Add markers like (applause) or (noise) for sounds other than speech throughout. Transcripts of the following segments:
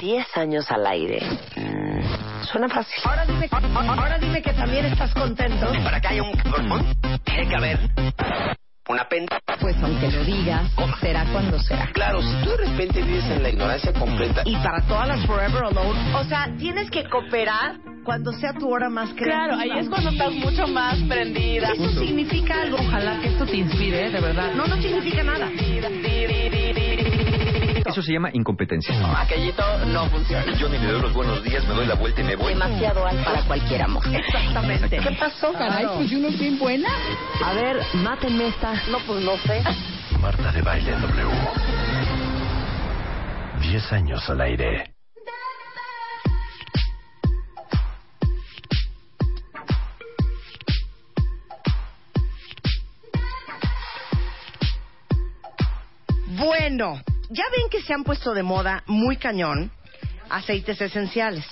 10 años al aire. Mm, Suena fácil. Ahora dime, ahora dime que también estás contento. Para que haya un tiene que haber una penta. Pues aunque lo digas, será cuando será. Claro, si tú de repente vives en la ignorancia completa. Y para todas las Forever Alone, o sea, tienes que cooperar cuando sea tu hora más creativa. Claro, ahí es cuando estás mucho más prendida. Eso significa algo. Ojalá que esto te inspire, de verdad. No, no significa nada. Eso se llama incompetencia. Aquellito no funciona. Yo ni le doy los buenos días, me doy la vuelta y me voy. Demasiado alto para cualquier amor. Exactamente. ¿Qué pasó, Caray, pues uno es bien buena. A ver, mátenme esta. No, pues no sé. Marta de Baile en W. 10 años al aire. Bueno, ya ven que se han puesto de moda muy cañón aceites esenciales.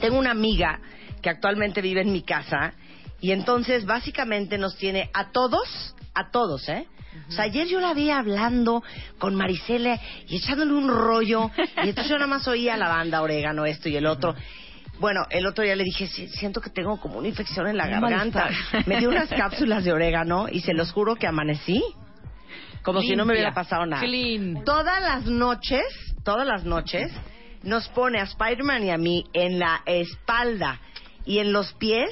Tengo una amiga que actualmente vive en mi casa y entonces básicamente nos tiene a todos, a todos, ¿eh? O sea, ayer yo la vi hablando con Marisela y echándole un rollo y entonces yo nada más oía lavanda, orégano, esto y el otro. Bueno, el otro día le dije, "Sí, siento que tengo como una infección en la garganta. Me dio unas cápsulas de orégano y se los juro que amanecí como si no me hubiera pasado nada. Clean. Todas las noches, todas las noches, nos pone a Spider-Man y a mí en la espalda y en los pies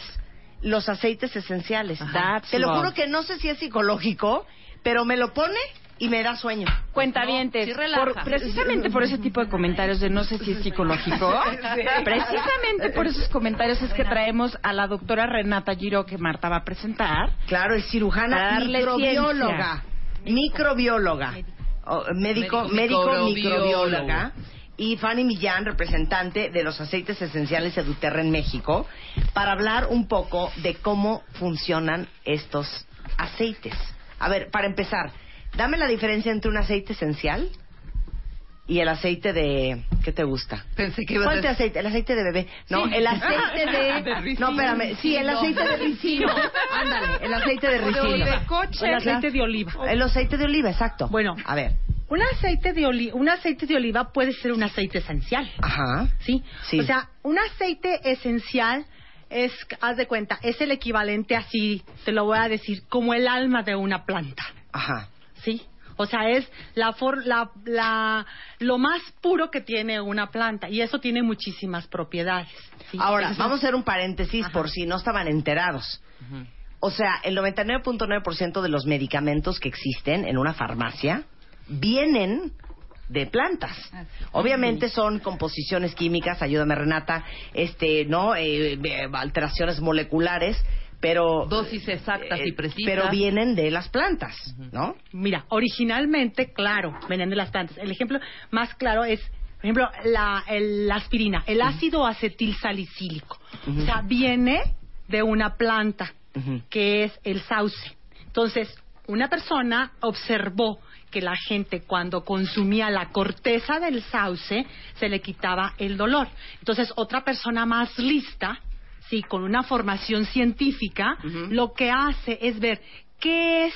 los aceites esenciales. That's Te lo juro que no sé si es psicológico, pero me lo pone y me da sueño. Cuentavientes, Sí relaja. por- precisamente por ese tipo de comentarios de no sé si es psicológico, (laughs) precisamente por esos comentarios es que traemos a la doctora Renata Giro que Marta va a presentar. Claro, es cirujana Para darle microbióloga. Microbióloga. O, médico, Médico microbióloga. Y Fanny Millán, representante de los aceites esenciales de Duterra en México, para hablar un poco de cómo funcionan estos aceites. A ver, para empezar, dame la diferencia entre un aceite esencial y el aceite de... ¿Qué te gusta? Pensé que ibas ¿Cuál a te aceite? El aceite de bebé. No, Sí. el aceite de... (laughs) De ricino. no, espérame. Sí, el aceite de ricino. (laughs) Ándale, el aceite de ricino. de coche. El Aceite de oliva. El aceite de oliva, exacto. Bueno. A ver. Un aceite de oli- un aceite de oliva puede ser un aceite esencial, Ajá. ¿sí? Sí. O sea, un aceite esencial es, haz de cuenta, es el equivalente así, te lo voy a decir, como el alma de una planta, Ajá. ¿sí? O sea, es la, for- la, la, lo más puro que tiene una planta y eso tiene muchísimas propiedades. ¿sí? Ahora, vamos a hacer un paréntesis por si no estaban enterados. O sea, el 99.9% de los medicamentos que existen en una farmacia vienen de plantas. Obviamente son composiciones químicas, ayúdame Renata, este, no, Eh, eh, alteraciones moleculares, pero Dosis exactas y eh, precisas. pero vienen de las plantas, ¿no? Mira, originalmente, claro, venían de las plantas. El ejemplo más claro es, por ejemplo, la, el- la aspirina, el ácido acetil salicílico. O sea, viene de una planta que es el sauce. Entonces, una persona observó que la gente cuando consumía la corteza del sauce se le quitaba el dolor. Entonces, otra persona más lista, sí, con una formación científica, lo que hace es ver qué es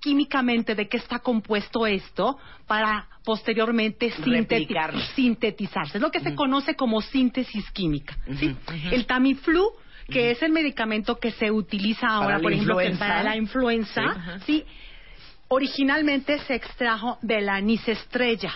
químicamente de qué está compuesto esto para posteriormente sinteti- sintetizarse. Es lo que se conoce como síntesis química. ¿sí? El Tamiflu, que es el medicamento que se utiliza ahora, por ejemplo, que para la influenza, ¿sí? originalmente se extrajo de la anís estrella.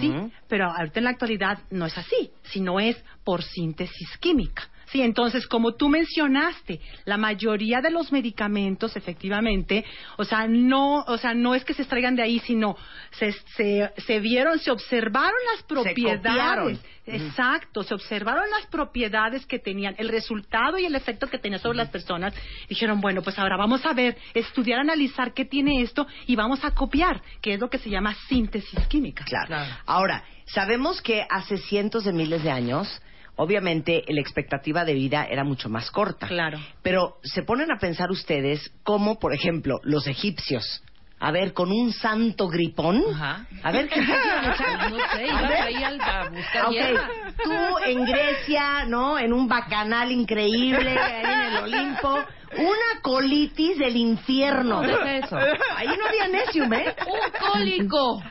¿sí? Pero ahorita en la actualidad no es así, sino es por síntesis química. Sí, entonces, como tú mencionaste, la mayoría de los medicamentos, efectivamente, o sea, no, o sea, no es que se extraigan de ahí, sino se, se, se vieron, se observaron las propiedades. Exacto, se observaron las propiedades que tenían, el resultado y el efecto que tenía sobre las personas. Dijeron, bueno, pues ahora vamos a ver, estudiar, analizar qué tiene esto y vamos a copiar, que es lo que se llama síntesis química. Claro. Ahora, sabemos que hace cientos de miles de años, obviamente la expectativa de vida era mucho más corta. Claro. Pero se ponen a pensar ustedes cómo, por ejemplo, los egipcios. A ver, con un santo gripón. Ajá. A ver, ¿qué (laughs) No sé, ibas ahí al- a buscar Ok, hierba. tú en Grecia, ¿no? En un bacanal increíble, ahí en el Olimpo. Una colitis del infierno. ¿Dónde es eso? Ahí no había necium, ¿eh? Un cólico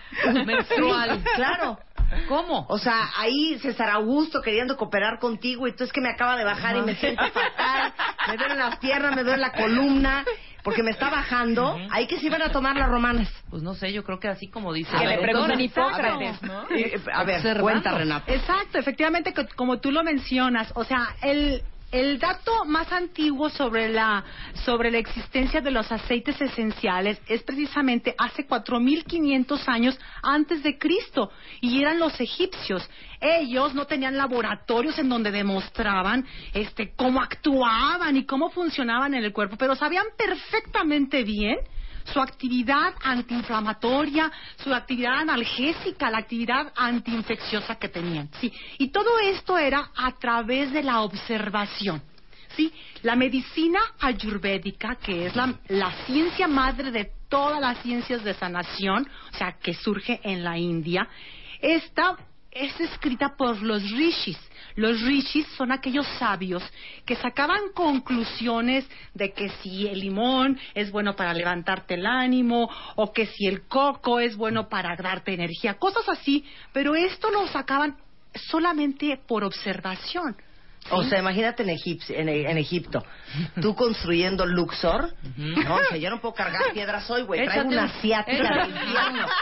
menstrual. Claro. ¿Cómo? O sea, ahí César Augusto queriendo cooperar contigo y tú es que me acaba de bajar y me siento fatal, me duelen las piernas, me duele la columna, porque me está bajando. Ahí que se iban a tomar las romanas. Pues no sé, yo creo que así como dice. Que le doctora. pregunten Hipócrates. ¿no? A ver, cuenta Renata. Exacto, efectivamente, co- como tú lo mencionas, o sea, el, el dato más antiguo sobre la, sobre la existencia de los aceites esenciales es precisamente hace 4.500 años antes de Cristo, y eran los egipcios. Ellos no tenían laboratorios en donde demostraban este, cómo actuaban y cómo funcionaban en el cuerpo, pero sabían perfectamente bien su actividad antiinflamatoria, su actividad analgésica, la actividad antiinfecciosa que tenían. Sí, y todo esto era a través de la observación. Sí, la medicina ayurvédica, que es la, ciencia madre de todas las ciencias de sanación, o sea, que surge en la India, esta es escrita por los rishis. Los rishis son aquellos sabios que sacaban conclusiones de que si el limón es bueno para levantarte el ánimo o que si el coco es bueno para darte energía, cosas así, pero esto lo sacaban solamente por observación. O sea, imagínate en, Egip- en, en Egipto, (laughs) tú construyendo Luxor. No, o sea, yo no puedo cargar piedras hoy, güey. Traigo una un- asiática del infierno. (laughs)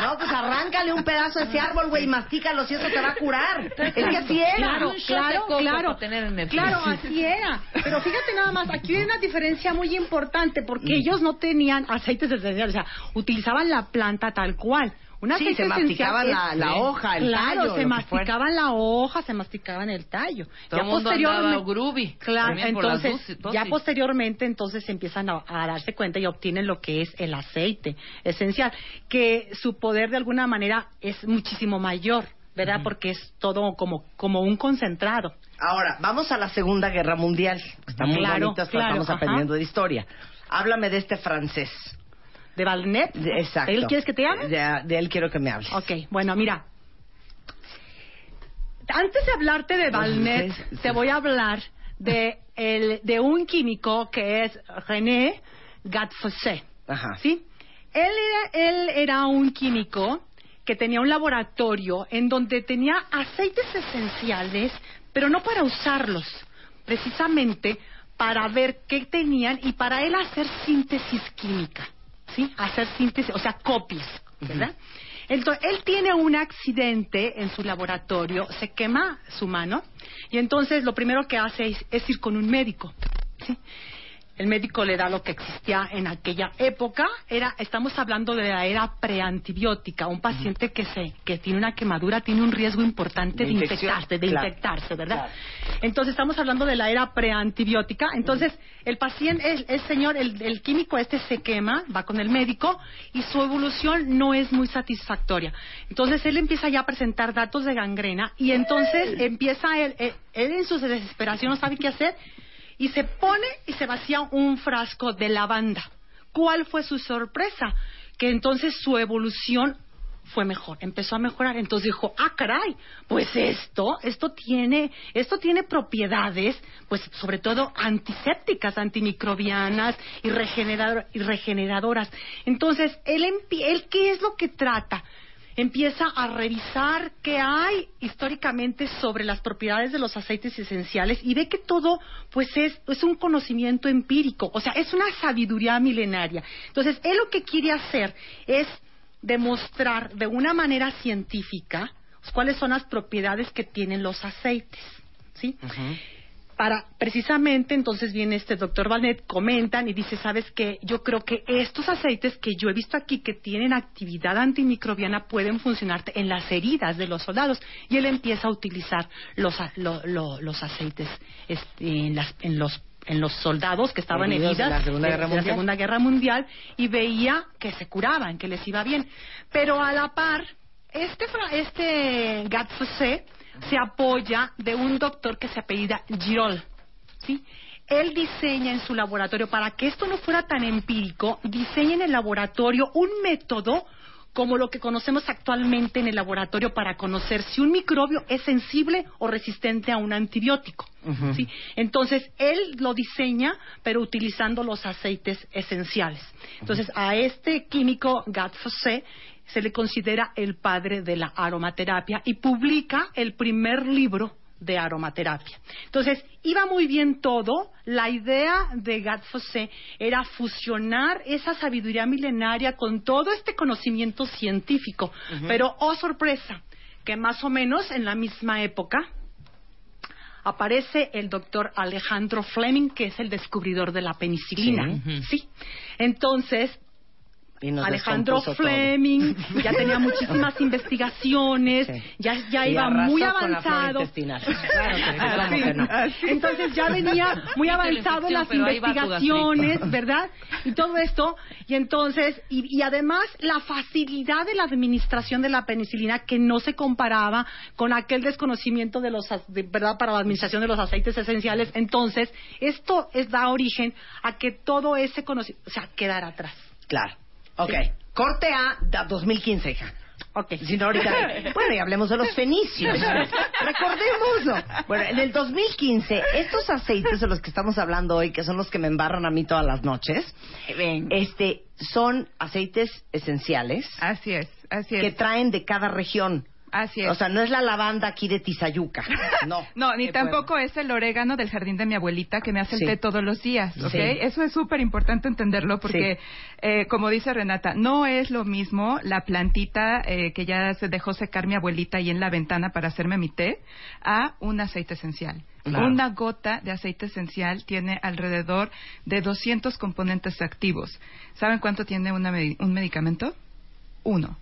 No, pues arráncale un pedazo de ese árbol, güey, y mastícalo si eso te va a curar. Es que así era. Claro, claro, claro. tener energía. Claro, así era. Pero fíjate nada más, aquí hay una diferencia muy importante porque ellos no tenían aceites esenciales, o sea, utilizaban la planta tal cual. Un Sí, se masticaban la, la hoja, el claro, tallo. se masticaban la hoja, se masticaban el tallo. Todo el mundo andaba groovy. Claro, entonces, ya posteriormente, entonces empiezan a, a darse cuenta y obtienen lo que es el aceite esencial, que su poder de alguna manera es muchísimo mayor, ¿verdad? Porque es todo como, como un concentrado. Ahora, vamos a la Segunda Guerra Mundial. Está muy Claro, bonito, claro, estamos ajá. aprendiendo de historia. Háblame de este francés. ¿De Valnet? De- exacto. ¿Él quieres que te hable? De, de él quiero que me hables. Ok, bueno, mira. Antes de hablarte de Valnet, sí, sí. te voy a hablar de, el, de un químico que es René Gatfossé. Ajá. ¿Sí? Él era, él era un químico que tenía un laboratorio en donde tenía aceites esenciales, pero no para usarlos, precisamente para ver qué tenían y para él hacer síntesis química, ¿sí? Hacer síntesis, o sea, copias, ¿verdad? Entonces, él tiene un accidente en su laboratorio, se quema su mano y entonces lo primero que hace es, es ir con un médico, ¿sí? El médico le da lo que existía en aquella época. Era, estamos hablando de la era preantibiótica. Un paciente que se, que tiene una quemadura tiene un riesgo importante De de, infectarse, de Claro. infectarse, ¿verdad? Claro. Entonces estamos hablando de la era preantibiótica. Entonces el paciente, el, el señor, el, el químico este se quema, va con el médico y su evolución no es muy satisfactoria. Entonces él empieza ya a presentar datos de gangrena y entonces empieza él, él, él en su desesperación no sabe qué hacer y se pone y se vacía un frasco de lavanda. ¿Cuál fue su sorpresa? Que entonces su evolución fue mejor, empezó a mejorar. Entonces dijo, ah, caray, pues esto, esto tiene, esto tiene propiedades, pues sobre todo antisépticas, antimicrobianas y, regenerador- y regeneradoras. Entonces, él, él, ¿qué es lo que trata? Empieza a revisar qué hay históricamente sobre las propiedades de los aceites esenciales y ve que todo pues es, un conocimiento empírico, o sea, es una sabiduría milenaria. Entonces, él lo que quiere hacer es demostrar de una manera científica cuáles son las propiedades que tienen los aceites, ¿sí? Para precisamente entonces viene este doctor Valnet, comentan y dice, sabes qué, yo creo que estos aceites que yo he visto aquí que tienen actividad antimicrobiana pueden funcionarte en las heridas de los soldados y él empieza a utilizar los, lo- lo- los aceites este, en, las- en los en los soldados que estaban Heridos heridas la Segunda Guerra de la. Segunda Guerra Mundial y veía que se curaban, que les iba bien. Pero a la par, este, este Gatfussé se apoya de un doctor que se apellida Girol. ¿sí? Él diseña en su laboratorio, para que esto no fuera tan empírico, diseña en el laboratorio un método como lo que conocemos actualmente en el laboratorio para conocer si un microbio es sensible o resistente a un antibiótico. ¿sí? Entonces, él lo diseña, pero utilizando los aceites esenciales. Entonces, a este químico Gatfossé se le considera el padre de la aromaterapia y publica el primer libro de aromaterapia. Entonces, iba muy bien todo. La idea de Gatfossé era fusionar esa sabiduría milenaria con todo este conocimiento científico. Pero, oh sorpresa, que más o menos en la misma época aparece el doctor Alejandro Fleming, que es el descubridor de la penicilina. Sí. Entonces, Alejandro todo. Fleming (laughs) ya tenía muchísimas investigaciones, Sí. ya, ya Y iba muy avanzado. Claro que sí, ¿cómo que no? Entonces ya (laughs) venía muy avanzado las investigaciones, ¿verdad? Y todo esto, y entonces, y, y además la facilidad de la administración de la penicilina que no se comparaba con aquel desconocimiento de los, de- ¿verdad? Para la administración de los aceites esenciales. Entonces, esto es, da origen a que todo ese conocimiento, o sea, quedara atrás. Claro. Ok. Corte a da- 2015, hija. Ok. Si no, ahorita. (laughs) Bueno, y hablemos de los fenicios. Recordémoslo. Bueno, en el 2015, estos aceites de los que estamos hablando hoy, que son los que me embarran a mí todas las noches, este, son aceites esenciales Así es, así es. que traen de cada región. Así es. O sea, no es la lavanda aquí de Tizayuca. (laughs) No. no, ni tampoco es el orégano del jardín de mi abuelita que me hace el Sí. té todos los días, ¿ok? Sí. Eso es súper importante entenderlo porque, eh, como dice Renata, no es lo mismo la plantita eh, que ya se dejó secar mi abuelita ahí en la ventana para hacerme mi té a un aceite esencial. Claro. Una gota de aceite esencial tiene alrededor de 200 componentes activos. ¿Saben cuánto tiene una medi- un medicamento? Uno.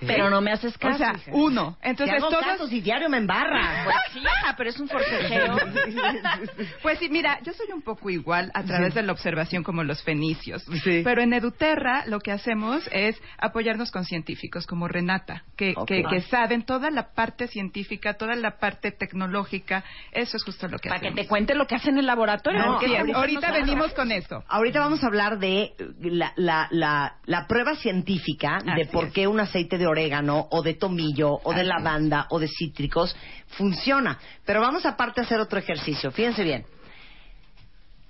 Pero no me haces caso. O sea, hija. uno. Te Entonces hago todos caso si diario me embarra. (laughs) Pues sí, hija, pero es un forcejeo. (laughs) Pues sí, mira, yo soy un poco igual a través de la observación como los fenicios. Sí. Pero en Eduterra lo que hacemos es apoyarnos con científicos como Renata, que, que, que saben toda la parte científica, toda la parte tecnológica. Eso es justo lo que Para que hacemos. te cuente lo que hacen en el laboratorio. No, ahorita venimos con eso. Ahorita vamos a hablar de la, la, la, la prueba científica de por es. qué un aceite de orégano o de tomillo o de lavanda o de cítricos funciona. Pero vamos aparte a hacer otro ejercicio. Fíjense bien.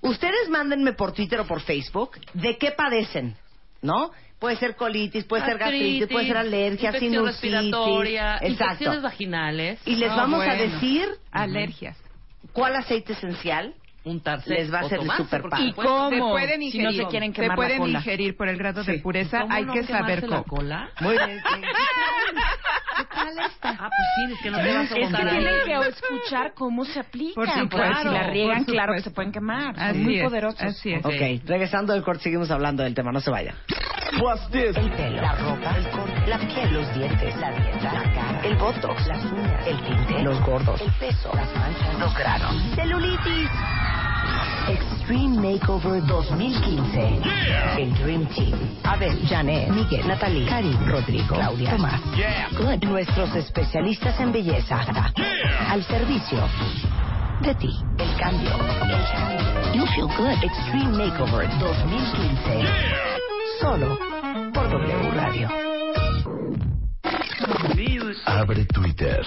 Ustedes mándenme por Twitter o por Facebook de qué padecen, ¿no? Puede ser colitis, puede ser gastritis, puede ser alergia, infección sinusitis. respiratoria, Exacto. infecciones vaginales, Y les No, vamos a decir Alergias. cuál aceite esencial untarse Les va a de porque pan. ¿Y cómo? Se pueden Si ingerir. no se quieren se quemar pueden la cola. ingerir por el grado de Sí. pureza. ¿Cómo Hay no que saber la cómo. cola? Muy bien. (laughs) Ah, pues sí, es que no te vas a Es que tienen que escuchar cómo se aplican. Por supuesto, porque si la riegan, claro que se pueden quemar. Son Así muy es, poderosos. Así es. Ok, regresando del corte seguimos hablando del tema, no se vayan. El pelo, la ropa, el corte, la piel, los dientes, la dieta, la cara, el botox, las uñas, el tinte, los gordos, el peso, las manchas, los granos, celulitis. Extreme Makeover 2015. El Dream Team. Abel, Janet, Miguel, Natalie, Karim, Rodrigo, Claudia, Tomás. Good. Nuestros especialistas en belleza. Al servicio de ti. El cambio. El cambio. You feel good. Extreme Makeover 2015. Solo por W Radio. Abre Twitter.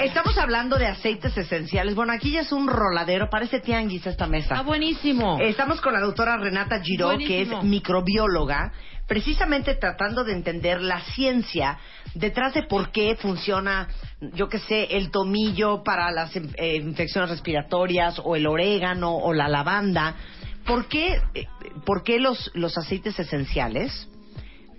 Estamos hablando de aceites esenciales. Bueno, aquí ya es un roladero, parece tianguis esta mesa. Está buenísimo. Estamos con la doctora Renata Giró, que es microbióloga, precisamente tratando de entender la ciencia detrás de por qué funciona, yo qué sé, el tomillo para las eh, infecciones respiratorias, o el orégano, o la lavanda. ¿Por qué, eh, por qué los, los aceites esenciales,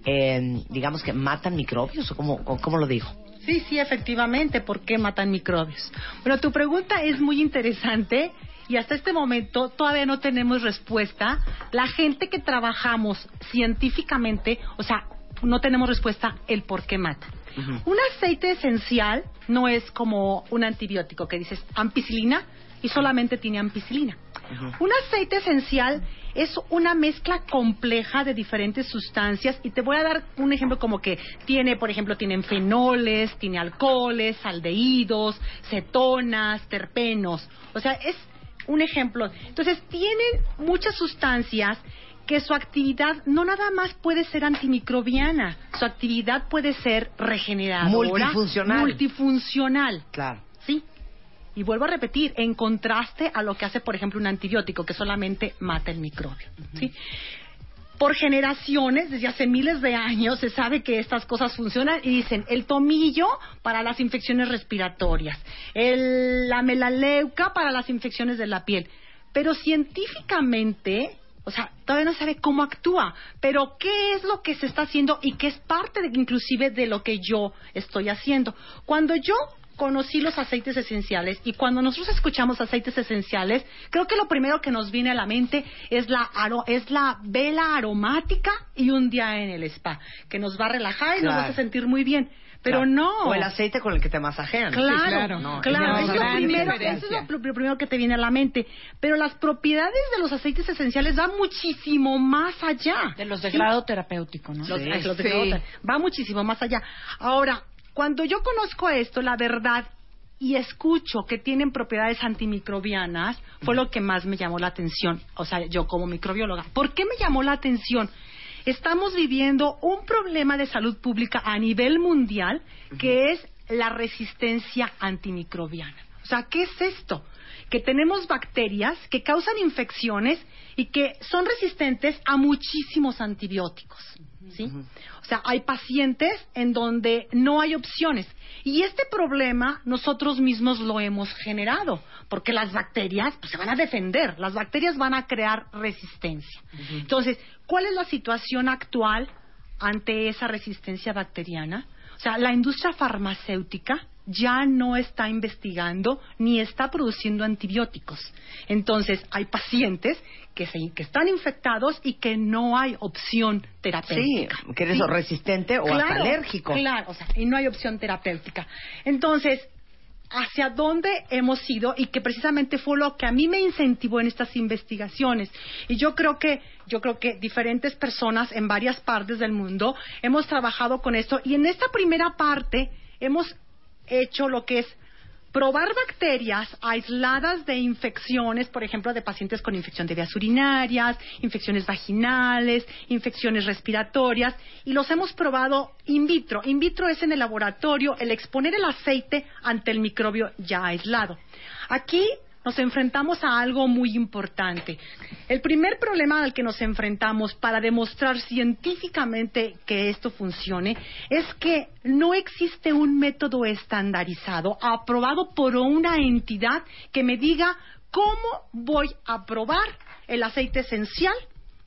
eh, digamos que matan microbios, o cómo, o cómo lo digo? Sí, sí, efectivamente, ¿por qué matan microbios? Bueno, tu pregunta es muy interesante y hasta este momento todavía no tenemos respuesta. La gente que trabajamos científicamente, o sea, no tenemos respuesta el por qué mata. Un aceite esencial no es como un antibiótico que dices ampicilina y solamente tiene ampicilina. Un aceite esencial es una mezcla compleja de diferentes sustancias y te voy a dar un ejemplo como que tiene, por ejemplo, tienen fenoles, tiene alcoholes, aldehídos, cetonas, terpenos. O sea, es un ejemplo. Entonces, tienen muchas sustancias que su actividad no nada más puede ser antimicrobiana, su actividad puede ser regeneradora, Multifuncional. multifuncional. Claro. Y vuelvo a repetir, en contraste a lo que hace, por ejemplo, un antibiótico que solamente mata el microbio. ¿sí? Por generaciones, desde hace miles de años, se sabe que estas cosas funcionan y dicen el tomillo para las infecciones respiratorias, el- la melaleuca para las infecciones de la piel. Pero científicamente, o sea, todavía no sabe cómo actúa, pero qué es lo que se está haciendo y qué es parte de, inclusive de lo que yo estoy haciendo. Cuando yo conocí los aceites esenciales y cuando nosotros escuchamos aceites esenciales, creo que lo primero que nos viene a la mente es la aro- es la vela aromática y un día en el spa, que nos va a relajar y nos va a Claro. hacer sentir muy bien. Pero Claro. no. O el aceite con el que te masajean. Claro, claro. No, claro, no, eso, es es una lo gran primero, eso es lo, pr- primero que te viene a la mente. Pero las propiedades de los aceites esenciales van muchísimo más allá. De los de Sí. grado terapéutico, ¿no? Los- Sí. los de Sí. grado- Va muchísimo más allá. Ahora, cuando yo conozco esto, la verdad, y escucho que tienen propiedades antimicrobianas, fue lo que más me llamó la atención. O sea, yo como microbióloga. ¿Por qué me llamó la atención? Estamos viviendo un problema de salud pública a nivel mundial que es la resistencia antimicrobiana. O sea, ¿qué es esto? Que tenemos bacterias que causan infecciones y que son resistentes a muchísimos antibióticos. ¿Sí? O sea, hay pacientes en donde no hay opciones. Y este problema nosotros mismos lo hemos generado, porque las bacterias pues, se van a defender, las bacterias van a crear resistencia. Entonces, ¿cuál es la situación actual ante esa resistencia bacteriana? O sea, la industria farmacéutica ya no está investigando ni está produciendo antibióticos. Entonces, hay pacientes que, se, que están infectados y que no hay opción Sí, terapéutica. que eres ¿sí? o resistente o hasta alérgico. Claro, o sea, y no hay opción terapéutica. Entonces, hacia dónde hemos ido y que precisamente fue lo que a mí me incentivó en estas investigaciones. Y yo creo que yo creo que diferentes personas en varias partes del mundo hemos trabajado con esto y en esta primera parte hemos hecho lo que es probar bacterias aisladas de infecciones, por ejemplo, de pacientes con infección de vías urinarias, infecciones vaginales, infecciones respiratorias, y los hemos probado in vitro. In vitro es en el laboratorio el exponer el aceite ante el microbio ya aislado. Aquí nos enfrentamos a algo muy importante. El primer problema al que nos enfrentamos para demostrar científicamente que esto funcione es que no existe un método estandarizado aprobado por una entidad que me diga cómo voy a probar el aceite esencial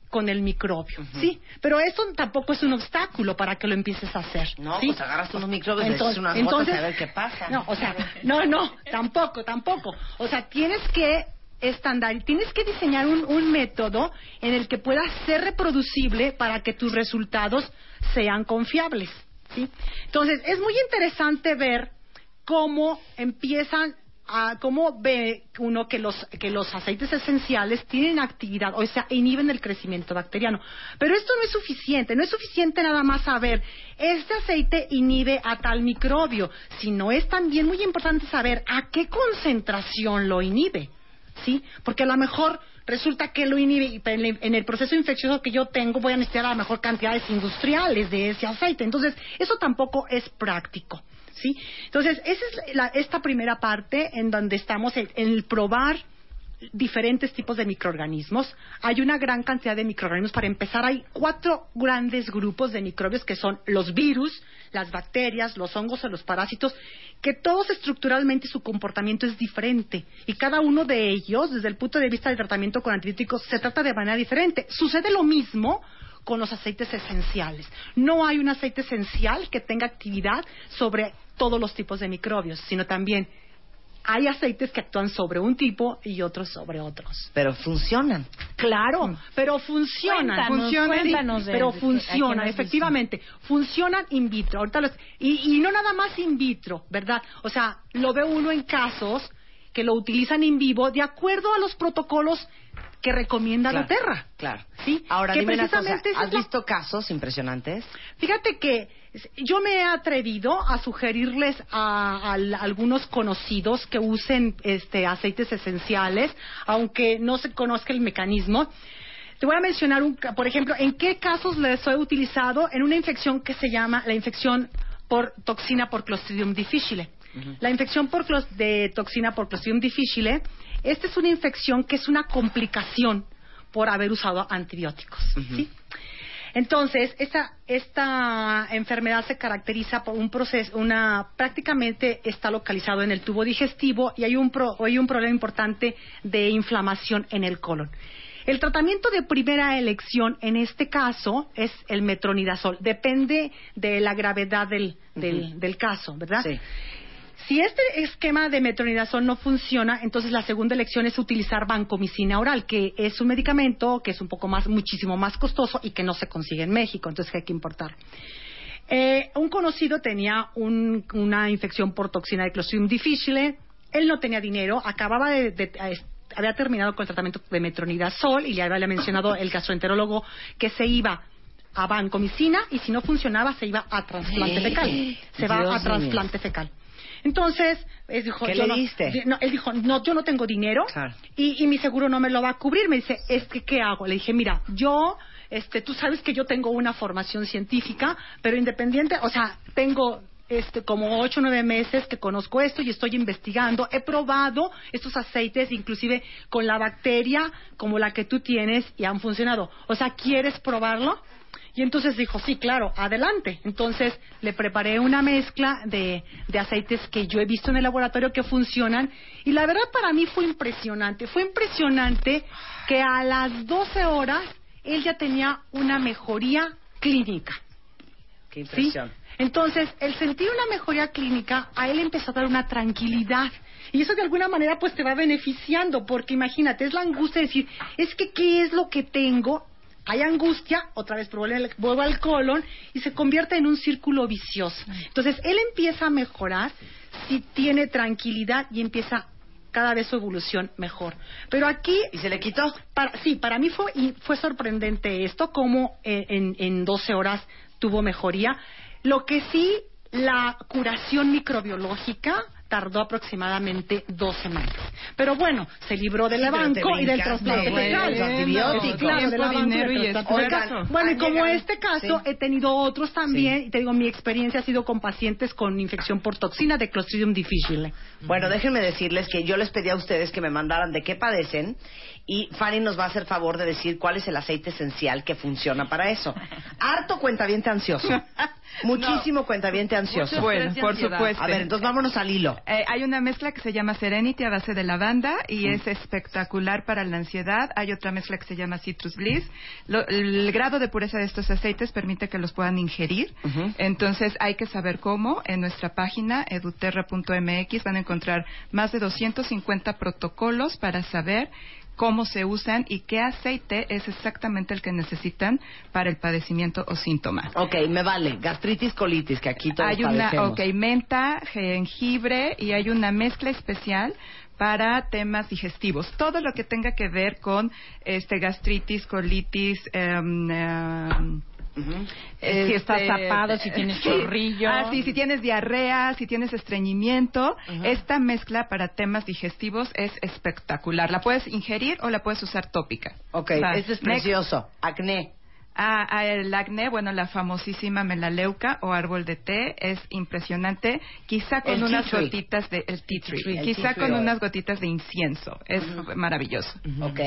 con el microbio, ¿sí? Pero eso tampoco es un obstáculo para que lo empieces a hacer. No, ¿sí? pues agarras unos microbios, le echas unas gotas a ver qué pasa. No, o sea, no, no, tampoco, tampoco. O sea, tienes que estándar, tienes que diseñar un, un método en el que pueda ser reproducible para que tus resultados sean confiables, ¿sí? Entonces, es muy interesante ver cómo empiezan a cómo ve uno que los que los aceites esenciales tienen actividad, o sea, inhiben el crecimiento bacteriano. Pero esto no es suficiente, no es suficiente nada más saber este aceite inhibe a tal microbio, sino es también muy importante saber a qué concentración lo inhibe. ¿Sí? Porque a lo mejor resulta que lo inhibe y en el- proceso infeccioso que yo tengo voy a necesitar a lo mejor cantidades industriales de ese aceite. Entonces, eso tampoco es práctico. ¿Sí? Entonces, esa es la- esta primera parte en donde estamos en, en el probar diferentes tipos de microorganismos. Hay una gran cantidad de microorganismos. Para empezar, hay cuatro grandes grupos de microbios que son los virus, las bacterias, los hongos o los parásitos, que todos estructuralmente su comportamiento es diferente. Y cada uno de ellos, desde el punto de vista del tratamiento con antibióticos, se trata de manera diferente. Sucede lo mismo con los aceites esenciales. No hay un aceite esencial que tenga actividad sobre todos los tipos de microbios, sino también hay aceites que actúan sobre un tipo y otros sobre otros. Pero funcionan. Claro, pero funcionan. Cuéntanos, funcionan, cuéntanos de- pero funcionan, efectivamente. Funcionan in vitro. Ahorita los- y, y no nada más in vitro, ¿verdad? O sea, lo ve uno en casos que lo utilizan in vivo de acuerdo a los protocolos que recomienda Claro, la Terra. Claro. ¿Sí? Ahora, que dime una cosa. precisamente ¿Has visto casos impresionantes? Fíjate que yo me he atrevido a sugerirles a, a- a algunos conocidos que usen este aceites esenciales, aunque no se conozca el mecanismo. Te voy a mencionar, un, por ejemplo, en qué casos les he utilizado en una infección que se llama la infección por toxina por Clostridium difficile. La infección por clos- de toxina por Clostridium difficile, esta es una infección que es una complicación por haber usado antibióticos. ¿sí? Entonces, esta, esta enfermedad se caracteriza por un proceso, una, prácticamente está localizado en el tubo digestivo y hay un, pro- hay un problema importante de inflamación en el colon. El tratamiento de primera elección en este caso es el metronidazol. Depende de la gravedad del, del, del caso, ¿verdad? Sí. Si este esquema de metronidazol no funciona, entonces la segunda elección es utilizar vancomicina oral, que es un medicamento que es un poco más, muchísimo más costoso y que no se consigue en México, entonces hay que importar. Eh, un conocido tenía un- una infección por toxina de Clostridium difficile, él no tenía dinero, acababa de, de- había terminado con el tratamiento de metronidazol y le había mencionado el gastroenterólogo que se iba a vancomicina y si no funcionaba se iba a trasplante fecal. Se va Dios a trasplante fecal. Entonces, él dijo, ¿Qué yo le no- diste? no, él dijo, no, yo no tengo dinero Claro. y, y mi seguro no me lo va a cubrir. Me dice, es que, ¿qué hago? Le dije, mira, yo, este, tú sabes que yo tengo una formación científica, pero independiente, o sea, tengo este, como ocho o nueve meses que conozco esto y estoy investigando. He probado estos aceites, inclusive con la bacteria como la que tú tienes y han funcionado. O sea, ¿quieres probarlo? Y entonces dijo, sí, claro, adelante. Entonces le preparé una mezcla de, de aceites que yo he visto en el laboratorio que funcionan. Y la verdad para mí fue impresionante. Fue impresionante que a las 12 horas él ya tenía una mejoría clínica. Qué ¿sí? impresión. Entonces, el sentir una mejoría clínica, a él empezó a dar una tranquilidad. Y eso de alguna manera pues te va beneficiando, porque imagínate, es la angustia de decir, es que ¿qué es lo que tengo? Hay angustia, otra vez vuelve al- vuelvo al colon y se convierte en un círculo vicioso. Entonces, él empieza a mejorar si tiene tranquilidad y empieza cada vez su evolución mejor. Pero aquí ¿Y se le quitó? para, sí, para mí fue, y fue sorprendente esto, como eh, en, en 12 horas tuvo mejoría. Lo que sí, la curación microbiológica tardó aproximadamente dos semanas. Pero bueno, se libró del Sí, banco y del trasplante de fecal. los antibióticos. Sí, claro, del banco y del trasplante. Bueno, y como este caso, sí. he tenido otros también, Sí. y te digo, mi experiencia ha sido con pacientes con infección por toxina de Clostridium difficile. Bueno, déjenme decirles que yo les pedí a ustedes que me mandaran de qué padecen y Fanny nos va a hacer favor de decir cuál es el aceite esencial que funciona para eso. (laughs) Harto cuentaviente ansioso. (laughs) Muchísimo cuentaviente ansioso. Bueno, por ansiedad. supuesto. A ver, entonces vámonos al hilo. Eh, hay una mezcla que se llama Serenity a base de lavanda y es espectacular para la ansiedad. Hay otra mezcla que se llama Citrus Bliss. Lo- el grado de pureza de estos aceites permite que los puedan ingerir. Ujú. Entonces hay que saber cómo. En nuestra página eduterra.mx van a encontrar más de 250 protocolos para saber cómo se usan y qué aceite es exactamente el que necesitan para el padecimiento o síntoma. Ok, me vale. Gastritis, colitis, que aquí todos Hay una, padecemos. ok, menta, jengibre y hay una mezcla especial para temas digestivos. Todo lo que tenga que ver con este gastritis, colitis, em, si estás este, tapado, si tienes (laughs) sí. chorrillo. Ah, sí, si tienes diarrea, si tienes estreñimiento, esta mezcla para temas digestivos es espectacular. La puedes ingerir o la puedes usar tópica. Ok, O sea, este es precioso. Acné. Ah, ah, el acné, bueno, la famosísima melaleuca o árbol de té es impresionante, quizá con El unas tea gotitas de el tea tree, El quizá tea tree con oil. unas gotitas de incienso, es maravilloso. Ok.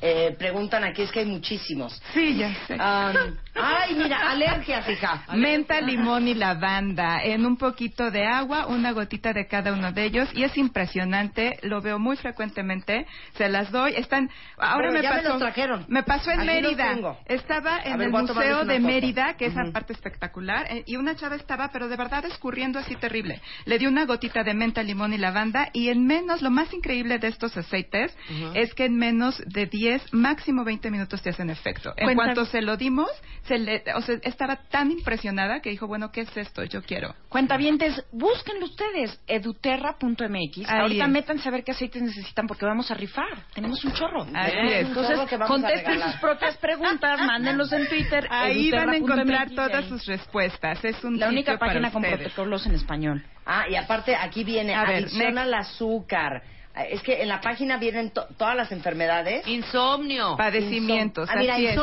Eh, preguntan aquí, es que hay muchísimos. Sí, ya sé. Um, ay, mira, alergias, hija. Menta, limón y lavanda en un poquito de agua, una gotita de cada uno de ellos y es impresionante, lo veo muy frecuentemente, se las doy, están ahora me ya me pasó los trajeron. me pasó en Aquí Mérida. Estaba en ver, el Museo de. Mérida, que esa Ujú. parte espectacular, eh, y una chava estaba pero de verdad escurriendo así terrible. Le di una gotita de menta, limón y lavanda y en menos lo más increíble de estos aceites es que en menos de 10, máximo 20 minutos te hacen efecto. En cuanto se lo dimos, se le, o sea, estaba tan impresionada que dijo, bueno, ¿qué es esto? Yo quiero. Cuentavientes, búsquenlo ustedes, eduterra.mx. Ahí Ahorita es. métanse a ver qué aceites necesitan porque vamos a rifar. Tenemos un chorro. Así Tenemos es. Entonces, contesten sus propias preguntas, (laughs) mándenlos en Twitter. Ahí van a encontrar todas ahí. sus respuestas. Es un La única sitio para página con protocolos en español. Ah, y aparte aquí viene A ver, adicción al azúcar. Es que en la página vienen to- todas las enfermedades. Insomnio. Padecimientos. Insom- Ah, mira, así es.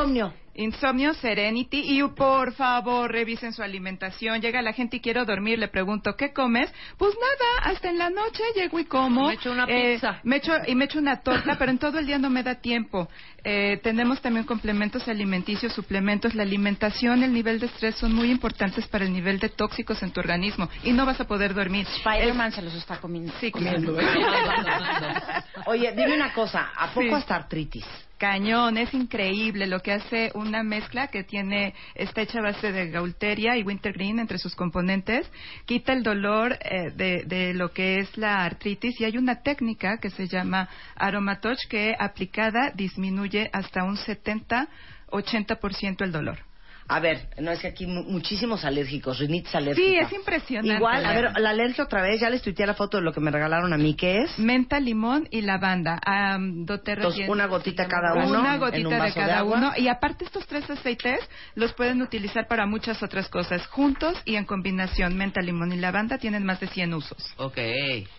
Insomnio. Serenity y por favor revisen su alimentación. Llega la gente y quiero dormir, le pregunto, ¿qué comes? Pues nada, hasta en la noche llego y como. Me echo una Eh, pizza. me echo, y me echo una torta, pero en todo el día no me da tiempo. Eh, tenemos también complementos alimenticios, suplementos. La alimentación, el nivel de estrés son muy importantes para el nivel de tóxicos en tu organismo y no vas a poder dormir. Spider-Man se los está comiendo. Sí, comiendo. (laughs) Oye, dime una cosa, ¿a poco Sí. hasta artritis? Cañón, es increíble lo que hace una mezcla que tiene, está hecha base de gaulteria y wintergreen entre sus componentes, quita el dolor eh, de, de lo que es la artritis y hay una técnica que se llama Aromatouch que aplicada disminuye hasta un 70-80% el dolor. A ver, no es que aquí mu- muchísimos alérgicos, rinitis alérgica. Sí, es impresionante. Igual, a ver, la alergia otra vez, ya les tuiteé la foto de lo que me regalaron a mí, ¿qué es? Menta, limón y lavanda. DoTERRA Entonces, una gotita cada uno. Una en gotita un de cada agua. uno. Y aparte estos tres aceites los pueden utilizar para muchas otras cosas. Juntos y en combinación. Menta, limón y lavanda tienen más de 100 usos. Ok.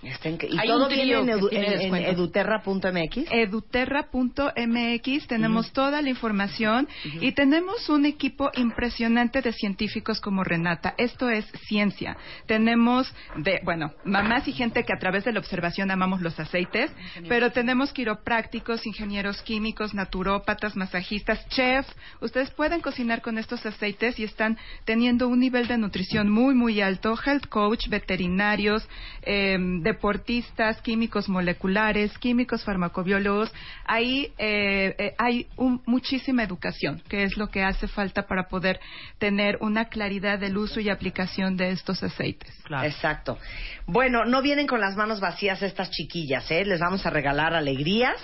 Está en- y Hay todo viene en, edu- tiene en- en eduterra.mx. Eduterra.mx tenemos toda la información y tenemos un equipo impresionante de científicos como Renata. Esto es ciencia. Tenemos de, bueno, mamás y gente que a través de la observación amamos los aceites, pero tenemos quiroprácticos, ingenieros químicos, naturópatas, masajistas, chefs. Ustedes pueden cocinar con estos aceites y están teniendo un nivel de nutrición muy, muy alto. Health coach, veterinarios, eh, deportistas, químicos moleculares, químicos farmacobiólogos. Ahí eh, eh, hay un- muchísima educación, que es lo que hace falta para poder tener una claridad del uso y aplicación de estos aceites. Exacto. Bueno, no vienen con las manos vacías estas chiquillas, ¿eh? Les vamos a regalar alegrías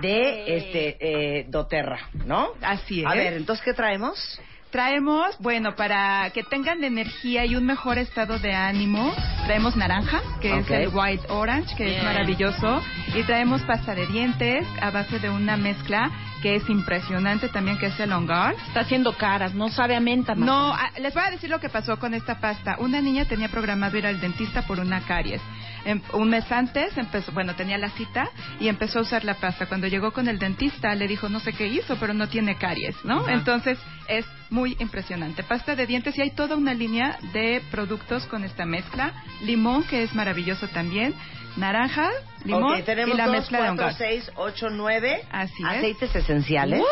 de este eh, doTERRA, ¿no? Así es. A ver, entonces, ¿qué traemos? Traemos, bueno, para que tengan energía y un mejor estado de ánimo, traemos naranja, que es el white orange, que es maravilloso, y traemos pasta de dientes a base de una mezcla que es impresionante también, que es el On Guard. Está haciendo caras, no sabe a menta. Marta. No, les voy a decir lo que pasó con esta pasta. Una niña tenía programado ir al dentista por una caries. Em- un mes antes empezó, bueno, tenía la cita y empezó a usar la pasta. Cuando llegó con el dentista le dijo no sé qué hizo, pero no tiene caries, ¿no? Entonces es muy impresionante. Pasta de dientes y hay toda una línea de productos con esta mezcla. Limón, que es maravilloso también. Naranja, limón tenemos y la dos, mezcla de cuatro, hongar. seis, ocho, nueve Así es. aceites esenciales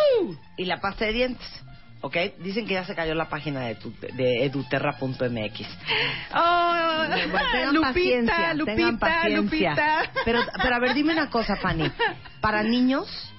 y la pasta de dientes. ¿Ok? Dicen que ya se cayó la página de, tu- de eduterra.mx. (laughs) Oh, Tengan Lupita, paciencia, tengan Lupita, paciencia. Lupita. Pero, pero a ver, dime una cosa, Fanny. Para niños,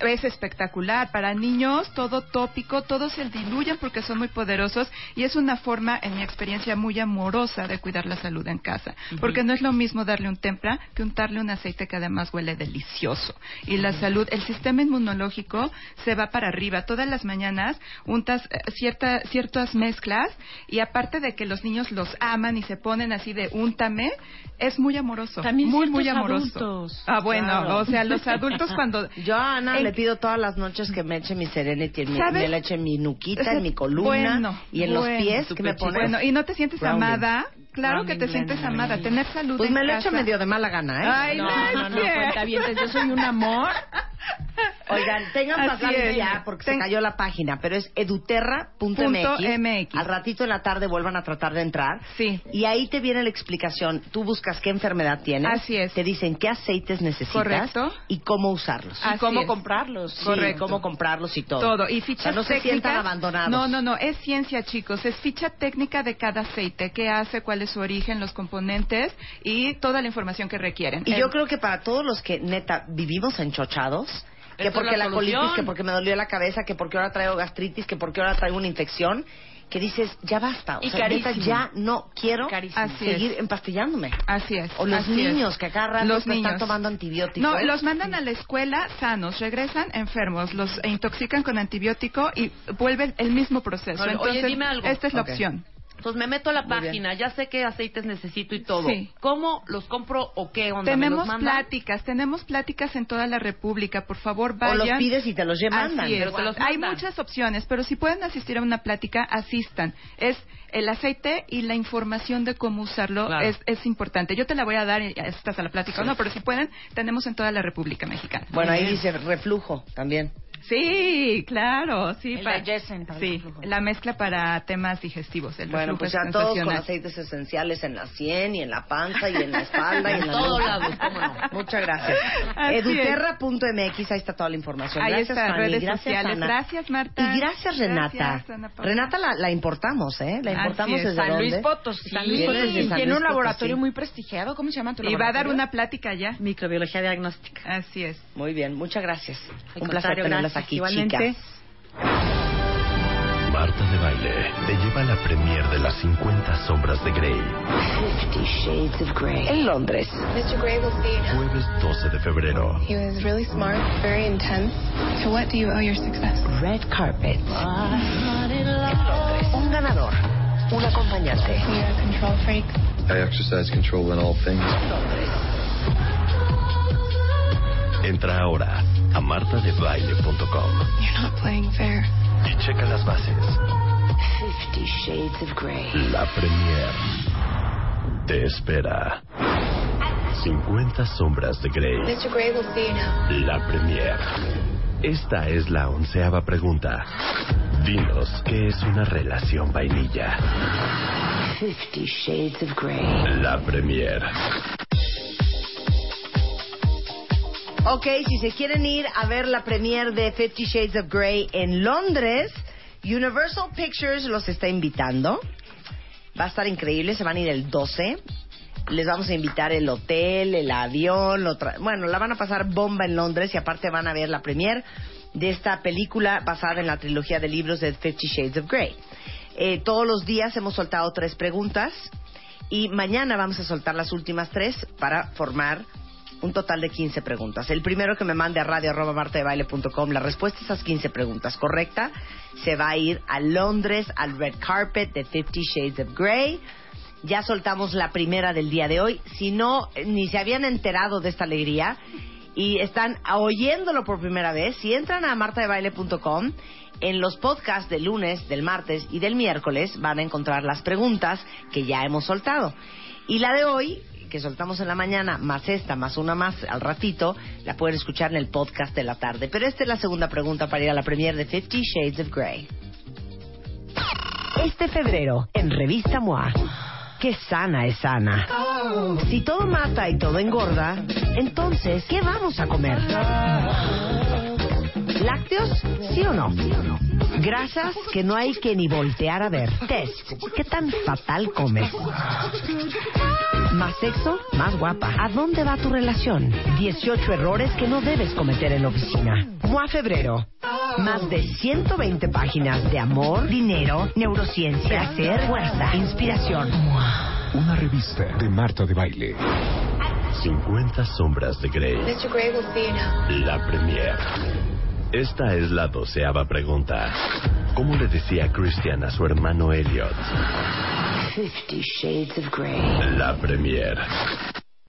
es espectacular. Para niños, todo tópico, todos se diluyen porque son muy poderosos y es una forma, en mi experiencia, muy amorosa de cuidar la salud en casa. Porque no es lo mismo darle un tempra que untarle un aceite que además huele delicioso. Y la salud, el sistema inmunológico se va para arriba. Todas las mañanas untas eh, cierta, ciertas mezclas y aparte de que los niños los aman y se ponen así de úntame, es muy amoroso. También muy, muy amoroso. adultos. Ah, bueno, Claro. o sea, los adultos cuando... (laughs) yo Ana En- le pido todas las noches que me eche mi Serenity, en me la eche mi nuquita, en mi (laughs) columna Bueno, y en los pies que me pones. Bueno, y no te sientes amada. Claro que te sientes amada. Tener salud Pues en me lo echo medio de mala gana, ¿eh? Ay, No, no, no, no, es que- cuentavientes, yo soy un amor. (laughs) Oigan, tengan paciencia es. porque se cayó la página, pero es Punto eduterra.mx. MX. Al ratito en la tarde vuelvan a tratar de entrar. Sí. Y ahí te viene la explicación. Tú buscas qué enfermedad tienes. Así es. Te dicen qué aceites necesitas. Correcto. Y cómo usarlos. Así ¿Y cómo es. Comprarlos? Sí, correcto. cómo comprarlos y todo. Todo. Y O sea, fichas no se sientan abandonados. No, no, no. Es ciencia, chicos. Es ficha técnica de cada aceite. ¿Qué hace? ¿Cuál es su origen? Los componentes y toda la información que requieren. Y yo creo que para todos los que neta vivimos enchochados, que porque la la, colitis, que porque me dolió la cabeza, que porque ahora traigo gastritis, que porque ahora traigo una infección, que dices, ya basta. O Y sea, neta, carísimo. ya no quiero Carísimo. Seguir empastillándome. Así es. O los así es. niños que rato Los que están niños. tomando antibióticos. No, los mandan a la escuela sanos, regresan enfermos, los intoxican con antibiótico y vuelven el mismo proceso. Oye, Entonces, dime algo. esta es la opción. Entonces me meto a la Muy bien. página, ya sé qué aceites necesito y todo. Sí. ¿Cómo los compro o qué onda? ¿Me Tenemos los mandan? pláticas, tenemos pláticas en toda la República. Por favor, o vayan. los pides y te los pero te los Hay mandan. muchas opciones, pero si pueden asistir a una plática, asistan. Es el aceite y la información de cómo usarlo Claro. es, es importante. Yo te la voy a dar, y estás a la plática o no, pero si pueden, tenemos en toda la República Mexicana. Bueno, ahí dice reflujo también. Sí, claro, sí. El pa- digestion para el sí, reflujo. la mezcla para temas digestivos. El Bueno, pues es ya todos con aceites esenciales en la sien y en la panza y en la espalda y en (laughs) En la todos lados, cómo no. Muchas gracias. (laughs) Eduterra.mx, ahí está toda la información. Ahí gracias, está, Fanny. redes gracias, sociales. Ana. Gracias, Marta. Y gracias, Renata. Gracias, Ana. Renata la, la importamos, ¿eh? La importamos es. desde San Luis? Potosí. San Luis Sí, Tiene Luis un laboratorio Potosí. muy prestigiado. ¿Cómo se llama tu Y va a dar laboratorio? una plática ya. Microbiología diagnóstica. Así es. Muy bien, muchas gracias. Al Un placer tenerlas gracias. aquí, Igualmente. chicas. Marta de Baile te lleva a la premier de las 50 sombras de Grey. Fifty Shades of Grey. En Londres. Mr. Gray will now. Jueves 12 de febrero. He was really smart, very intense. To what do you owe your success? Red Carpet. Un ganador. Un acompañante. You're a control freak. I exercise control in all things. Entra ahora a martadebaile.com You're not playing fair. y checa las bases. Fifty Shades of Grey. La premier te espera. 50 sombras de Grey. Mr. Gray will see you now. La premier. Esta es la onceava pregunta. Dinos qué es una relación vainilla. Fifty Shades of Grey. La premier. Ok, si se quieren ir a ver la premiere de Fifty Shades of Grey en Londres, Universal Pictures los está invitando. Va a estar increíble, se van a ir el 12. Les vamos a invitar el hotel, el avión, lo bueno, la van a pasar bomba en Londres y aparte van a ver la premiere de esta película basada en la trilogía de libros de Fifty Shades of Grey. Eh, todos los días hemos soltado tres preguntas y mañana vamos a soltar las últimas tres para formar un total de 15 preguntas. El primero que me mande a radio arroba martadebaile.com la respuesta a esas 15 preguntas correcta se va a ir a Londres al red carpet de Fifty Shades of Grey. Ya soltamos la primera del día de hoy. Si no, ni se habían enterado de esta alegría y están oyéndolo por primera vez, si entran a martadebaile.com, en los podcasts del lunes, del martes y del miércoles van a encontrar las preguntas que ya hemos soltado. Y la de hoy, que soltamos en la mañana, más esta, más una más al ratito, la pueden escuchar en el podcast de la tarde. Pero esta es la segunda pregunta para ir a la premiere de Fifty Shades of Grey. Este febrero, en Revista MOA, qué sana es Ana. Si todo mata y todo engorda, entonces, ¿qué vamos a comer? ¿Lácteos? ¿Sí o no? Grasas que no hay que ni voltear a ver. Test. ¿Qué tan fatal comes? Más sexo, más guapa. ¿A dónde va tu relación? 18 errores que no debes cometer en la oficina. MOA Febrero. Más de 120 páginas de amor, dinero, neurociencia, placer, fuerza, inspiración. Una revista de Marta de Baile. 50 sombras de Grey. Mr. Gray will see you now. La premier. Esta es la doceava pregunta. ¿Cómo le decía Christian a su hermano Elliot? Fifty Shades of Grey. La premier.